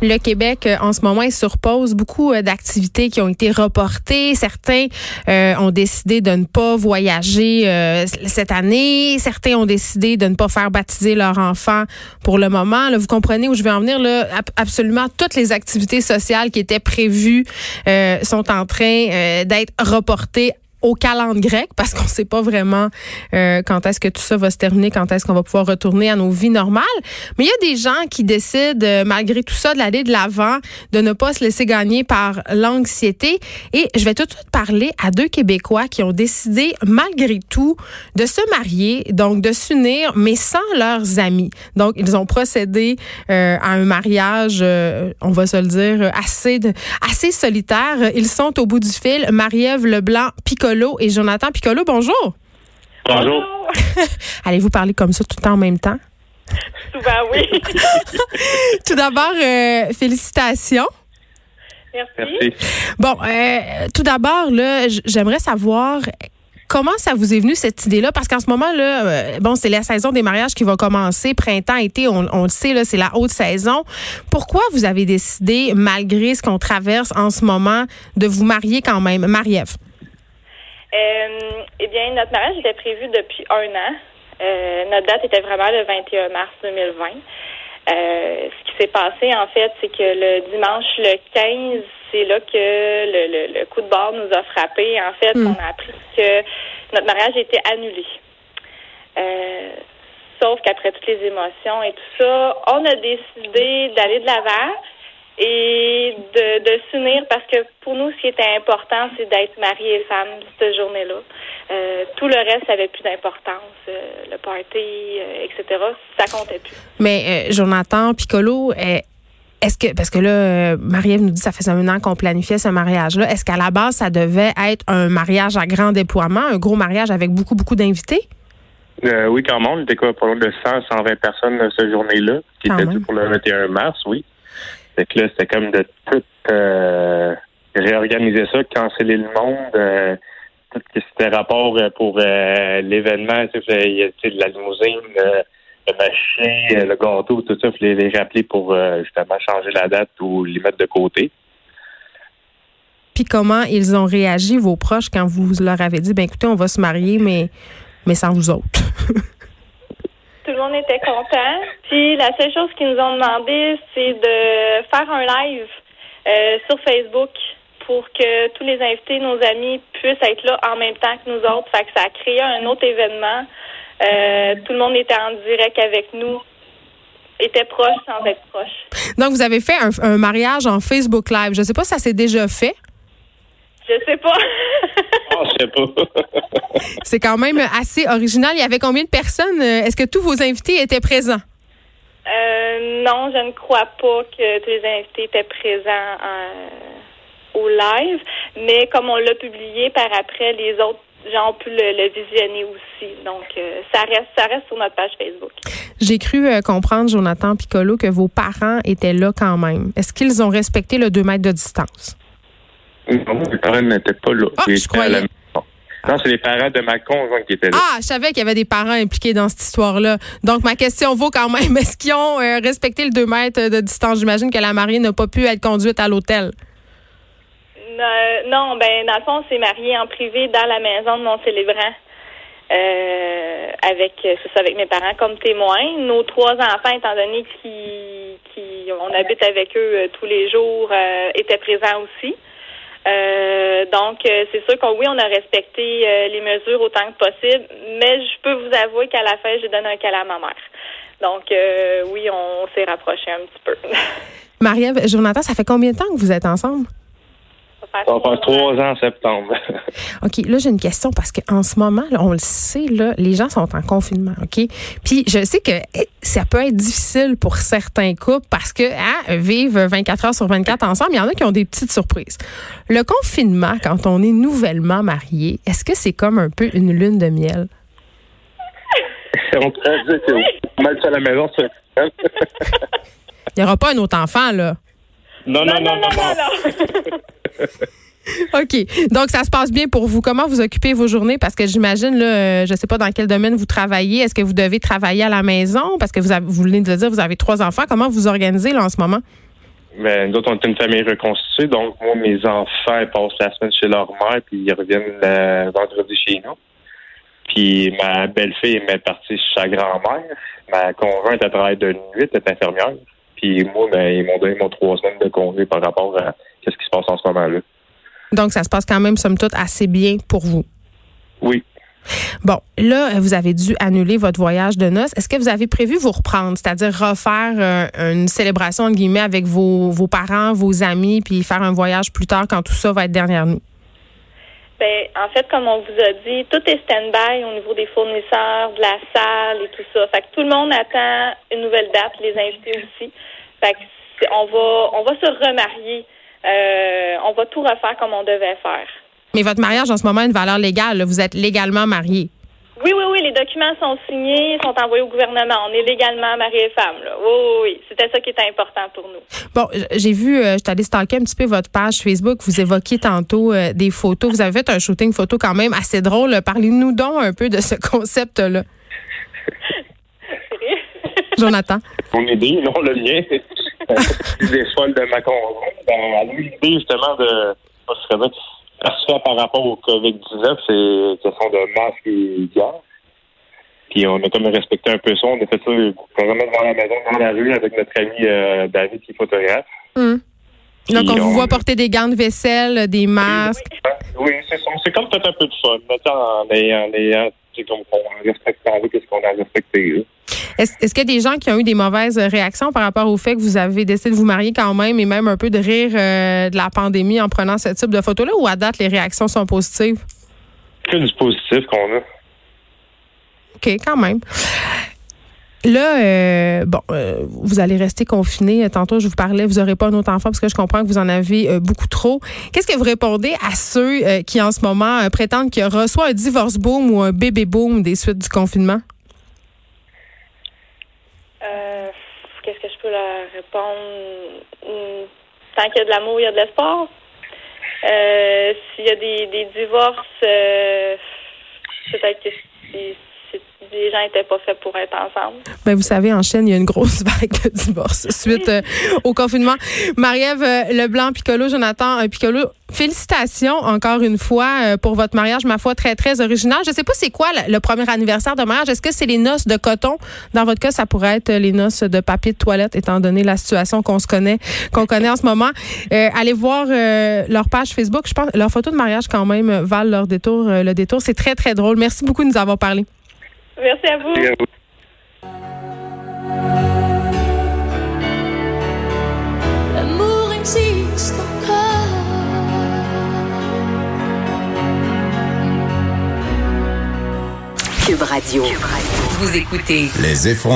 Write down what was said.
Le Québec, euh, en ce moment, il surpose beaucoup euh, d'activités qui ont été reportées. Certains euh, ont décidé de ne pas voyager cette année. Certains ont décidé de ne pas faire baptiser leur enfant pour le moment. Vous comprenez où je vais en venir? Absolument toutes les activités sociales qui étaient prévues sont en train d'être reportées au calendrier grec parce qu'on ne sait pas vraiment euh, quand est-ce que tout ça va se terminer, quand est-ce qu'on va pouvoir retourner à nos vies normales. Mais il y a des gens qui décident, euh, malgré tout ça, d'aller de l'avant, de ne pas se laisser gagner par l'anxiété. Et je vais tout de suite parler à deux Québécois qui ont décidé, malgré tout, de se marier, donc de s'unir, mais sans leurs amis. Donc, ils ont procédé euh, à un mariage, on va se le dire, assez, assez solitaire. Ils sont au bout du fil. Marie-Ève Leblanc, Et Jonathan Piccolo. Bonjour. Bonjour. Allez-vous parler comme ça tout le temps en même temps? Souvent, oui. tout d'abord, euh, félicitations. Merci. Bon, euh, tout d'abord, j'aimerais savoir comment ça vous est venu cette idée-là? Parce qu'en ce moment, là, euh, bon, c'est la saison des mariages qui va commencer, printemps, été, on, on le sait, là, c'est la haute saison. Pourquoi vous avez décidé, malgré ce qu'on traverse en ce moment, de vous marier quand même? Marie-Ève? Euh, eh bien, notre mariage était prévu depuis un an. Euh, notre date était vraiment le 21 mars 2020. Euh, ce qui s'est passé, en fait, c'est que le dimanche, le 15, c'est là que le, le, coup de bord nous a frappé. En fait, hmm. on a appris que notre mariage était annulé. Euh, sauf qu'après toutes les émotions et tout ça, on a décidé d'aller de l'avant et de, de s'unir parce que pour nous, ce qui était important, c'est d'être mari et femme cette journée-là. Euh, tout le reste avait plus d'importance. Euh, le party, euh, etc., ça comptait plus. Mais Jonathan Piccolo, est-ce que, parce que là, Marie-Ève nous dit que ça faisait un an qu'on planifiait ce mariage-là, est-ce qu'à la base, ça devait être un mariage à grand déploiement, un gros mariage avec beaucoup, beaucoup d'invités? oui, quand même. On était quoi, pas loin de 100, 120 personnes cette journée-là, qui était dû pour le 21 mars, oui. Fait que là, c'était comme de tout euh, réorganiser ça, canceller le monde, euh, tout ce qui était rapport euh, pour l'événement, tu sais, de la limousine, le machin, le gâteau, tout ça, fallait les rappeler pour justement changer la date ou les mettre de côté. Puis comment ils ont réagi, vos proches, quand vous leur avez dit, ben écoutez, on va se marier, mais, mais sans vous autres? monde était content. Puis la seule chose qu'ils nous ont demandé, c'est de faire un live euh, sur Facebook pour que tous les invités, nos amis, puissent être là en même temps que nous autres. Fait que ça a créé un autre événement. Euh, tout le monde était en direct avec nous était proche sans être proche. Donc, vous avez fait un, mariage en Facebook Live. Je ne sais pas si ça s'est déjà fait. Je sais pas. Pas. C'est quand même assez original. Il y avait combien de personnes? Est-ce que tous vos invités étaient présents? Euh, non, je ne crois pas que tous les invités étaient présents euh, au live, mais comme on l'a publié par après, les autres gens ont pu le, visionner aussi. Donc, euh, ça reste, ça reste sur notre page Facebook. J'ai cru comprendre, Jonathan Piccolo, que vos parents étaient là quand même. Est-ce qu'ils ont respecté le 2 mètres de distance? Non, mes parents n'étaient pas là. Ah, je croyais. Non, c'est les parents de ma conjointe qui étaient là. Ah, je savais qu'il y avait des parents impliqués dans cette histoire-là. Donc, ma question vaut quand même, est-ce qu'ils ont euh, respecté le 2 mètres de distance? J'imagine que la mariée n'a pas pu être conduite à l'hôtel. non, ben dans le fond, c'est marié en privé dans la maison de mon célébrant. Euh, avec c'est ça avec mes parents comme témoins. Nos trois enfants, étant donné qu'on habite avec eux euh, tous les jours, étaient présents aussi. Euh, donc, euh, c'est sûr qu'on oui, on a respecté euh, les mesures autant que possible, mais je peux vous avouer qu'à la fin, j'ai donné un câlin à ma mère. Donc, oui, on s'est rapproché un petit peu. Marie-Ève, Jonathan, ça fait combien de temps que vous êtes ensemble? Ça va faire trois ans en septembre. OK, là, j'ai une question parce qu'en ce moment, on le sait, là, les gens sont en confinement, OK? Puis je sais que eh, ça peut être difficile pour certains couples parce que hein, vivre 24 heures sur 24 ensemble, il y en a qui ont des petites surprises. Le confinement, quand on est nouvellement marié, est-ce que c'est comme un peu une lune de miel? on pourrait dire que mal à la maison, il n'y aura pas un autre enfant, là. Non, non, non, non, non. OK. Donc, ça se passe bien pour vous. Comment vous occupez vos journées? Parce que j'imagine, là, euh, je ne sais pas dans quel domaine vous travaillez. Est-ce que vous devez travailler à la maison? Parce que vous, avez, vous venez de dire, vous avez trois enfants. Comment vous organisez là, en ce moment? Mais nous autres, on est une famille reconstituée, donc moi, mes enfants passent la semaine chez leur mère, puis ils reviennent le vendredi chez nous. Puis ma belle-fille est partie chez sa grand-mère. Ma conjointe, elle travaille de nuit, elle est infirmière. Puis moi, ben, ils m'ont donné mon trois semaines de congé par rapport à ce qui se passe en ce moment-là. Donc, ça se passe quand même, somme toute, assez bien pour vous. Oui. Bon, là, vous avez dû annuler votre voyage de noces. Est-ce que vous avez prévu vous reprendre, c'est-à-dire refaire euh, une célébration, entre guillemets, avec vos, vos parents, vos amis, puis faire un voyage plus tard quand tout ça va être derrière nous? Ben, en fait, comme on vous a dit, tout est stand-by au niveau des fournisseurs, de la salle et tout ça. Fait que tout le monde attend une nouvelle date, les invités aussi. Fait que on va, on va se remarier. Euh, on va tout refaire comme on devait faire. Mais votre mariage en ce moment a une valeur légale. Vous êtes légalement marié. Oui, oui, oui. Les documents sont signés, sont envoyés au gouvernement. On est légalement marié et femme. Là. Oui, oui, oui. C'était ça qui était important pour nous. Bon, j'ai vu, euh, je suis allée stalker un petit peu votre page Facebook. Vous évoquiez tantôt euh, des photos. Vous avez fait un shooting photo quand même assez drôle. Parlez-nous donc un peu de ce concept-là. Jonathan. Mon idée, non le mien. Des folles de ma conjointe. Ben, l'idée justement de par rapport au COVID-19, c'est question de masque et gants. Puis on a comme respecté un peu ça. On a fait ça vraiment dans la maison, dans la rue, avec notre ami euh, David qui est photographe. Hum. Donc, on, vous voit porter des gants de vaisselle, des masques. Oui, c'est C'est comme peut-être un peu de fun, en ayant, en ayant comme on respecte ce qu'on a respecté. Est-ce qu'il y a des gens qui ont eu des mauvaises réactions par rapport au fait que vous avez décidé de vous marier quand même et même un peu de rire euh, de la pandémie en prenant ce type de photo-là ou à date, les réactions sont positives? Que du positif qu'on a. OK, quand même. Là, euh, bon, euh, vous allez rester confiné. Tantôt, je vous parlais, vous n'aurez pas un autre enfant parce que je comprends que vous en avez beaucoup trop. Qu'est-ce que vous répondez à ceux qui, en ce moment, prétendent qu'il y aura soit un divorce boom ou un bébé boom des suites du confinement? Qu'est-ce que je peux leur répondre? Hmm, tant qu'il y a de l'amour, il y a de l'espoir. Euh, s'il y a des, des divorces, euh, peut-être que les gens n'étaient pas faits pour être ensemble. Ben, vous savez, en Chine, il y a une grosse vague de divorces suite euh, au confinement. Marie-Ève Leblanc, Piccolo, Jonathan Piccolo, Félicitations encore une fois euh, pour votre mariage, ma foi, très, très original. Je ne sais pas c'est quoi le, premier anniversaire de mariage. Est-ce que c'est les noces de coton? Dans votre cas, ça pourrait être les noces de papier de toilette, étant donné la situation qu'on se connaît, qu'on connaît en ce moment. Euh, allez voir euh, leur page Facebook. Je pense leurs photos de mariage quand même valent leur détour. le détour, c'est très, très drôle. Merci beaucoup de nous avoir parlé. Merci à vous. Merci à vous. Cube Radio. Vous écoutez Les effrontés.